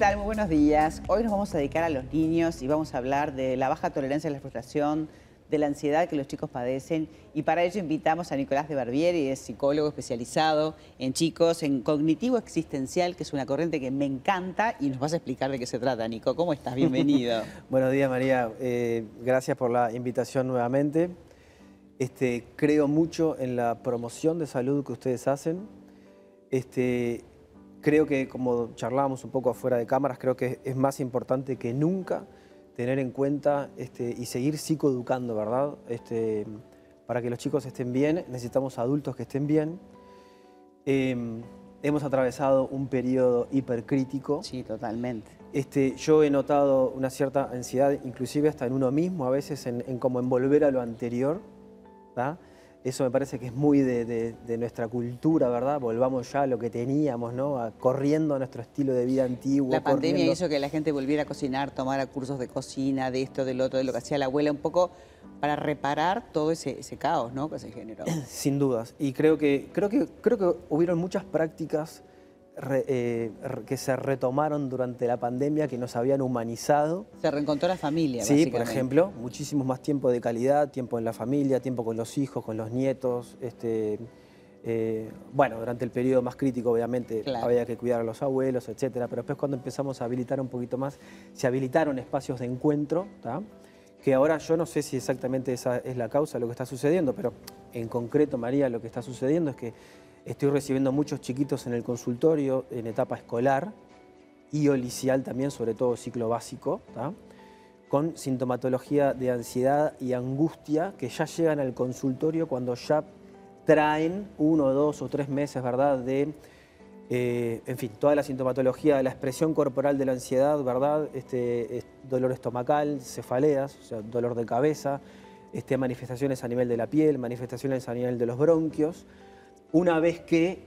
tal? Muy buenos días. Hoy nos vamos a dedicar a los niños y vamos a hablar de la baja tolerancia a la frustración, de la ansiedad que los chicos padecen y para ello invitamos a Nicolás de Barbieri, es psicólogo especializado en chicos, en cognitivo existencial, que es una corriente que me encanta y nos vas a explicar de qué se trata, Nico. ¿Cómo estás? Bienvenido. Buenos días, María. Eh, gracias por la invitación nuevamente. Este, creo mucho en la promoción de salud que ustedes hacen. Este, creo que, como charlábamos un poco afuera de cámaras, creo que es más importante que nunca tener en cuenta este, y seguir psicoeducando, ¿verdad? Este, para que los chicos estén bien, necesitamos adultos que estén bien. Em, hemos atravesado un periodo hipercrítico. Sí, totalmente. Este, yo he notado una cierta ansiedad, inclusive hasta en uno mismo, a veces en, en cómo envolver a lo anterior. ¿verdad? Eso me parece que es muy de, nuestra cultura, ¿verdad? Volvamos ya a lo que teníamos, ¿no? corriendo a nuestro estilo de vida antiguo. La pandemia hizo que la gente volviera a cocinar, tomara cursos de cocina, de esto, del otro, de lo que hacía la abuela, un poco para reparar todo ese, caos, ¿no? Que se generó. Sin dudas. Y creo que, creo que, creo que hubieron muchas prácticas eh, que se retomaron durante la pandemia, que nos habían humanizado. Se reencontró la familia, Sí, por ejemplo, muchísimo más tiempo de calidad, tiempo en la familia, tiempo con los hijos, con los nietos. Este, eh, bueno, durante el periodo más crítico, obviamente, había que cuidar a los abuelos, etcétera. Pero después cuando empezamos a habilitar un poquito más, se habilitaron espacios de encuentro, que ahora yo no sé si exactamente esa es la causa de lo que está sucediendo, pero en concreto, María, lo que está sucediendo es que Estoy recibiendo muchos chiquitos en el consultorio en etapa escolar y olicial también, sobre todo ciclo básico, con sintomatología de ansiedad y angustia que ya llegan al consultorio cuando ya traen uno, dos o tres meses, ¿verdad?, de, eh, en fin, toda la sintomatología, de la expresión corporal de la ansiedad, ¿verdad?, este, dolor estomacal, cefaleas, o sea, dolor de cabeza, este, manifestaciones a nivel de la piel, manifestaciones a nivel de los bronquios, una vez que,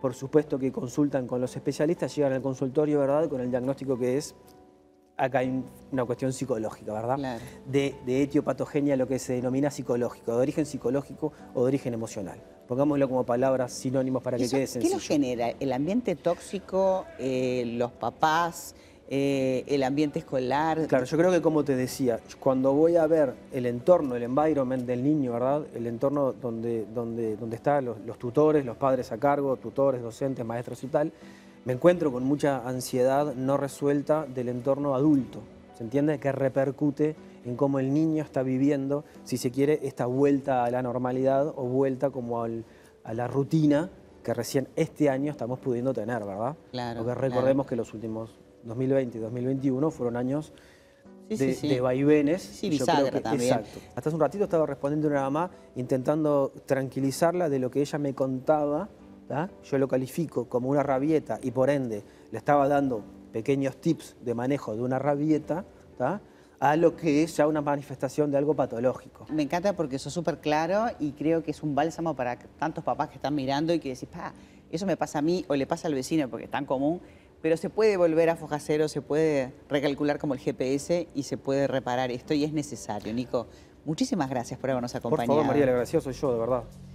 por supuesto que consultan con los especialistas, llegan al consultorio, ¿verdad?, con el diagnóstico que es, acá hay una cuestión psicológica, ¿verdad?, de, etiopatogenia, lo que se denomina psicológico, de origen psicológico o de origen emocional. Pongámoslo como palabras sinónimos para que quede sencillo. ¿Qué lo genera? ¿El ambiente tóxico, eh, los papás, eh, el ambiente escolar. Claro, yo creo que como te decía, cuando voy a ver el entorno, el environment del niño, ¿verdad? El entorno donde, donde, donde están los, tutores, los padres a cargo, tutores, docentes, maestros y tal, me encuentro con mucha ansiedad no resuelta del entorno adulto. ¿Se entiende? Que repercute en cómo el niño está viviendo, si se quiere, esta vuelta a la normalidad o vuelta como a la rutina que recién este año estamos pudiendo tener, ¿verdad? Claro. Porque recordemos que los últimos 2020 y 2021 fueron años de, vaivenes. Sí, bisagra también. Exacto. Hasta hace un ratito estaba respondiendo a una mamá intentando tranquilizarla de lo que ella me contaba. Yo lo califico como una rabieta y por ende le estaba dando pequeños tips de manejo de una rabieta a lo que es ya una manifestación de algo patológico. Me encanta porque eso es súper claro y creo que es un bálsamo para tantos papás que están mirando y que decís, pa, eso me pasa a mí o le pasa al vecino porque es tan común pero se puede volver a foja cero, se puede recalcular como el GPS y se puede reparar esto y es necesario. Nico, muchísimas gracias por habernos acompañado. Por favor, María, le agradecido soy yo, de verdad.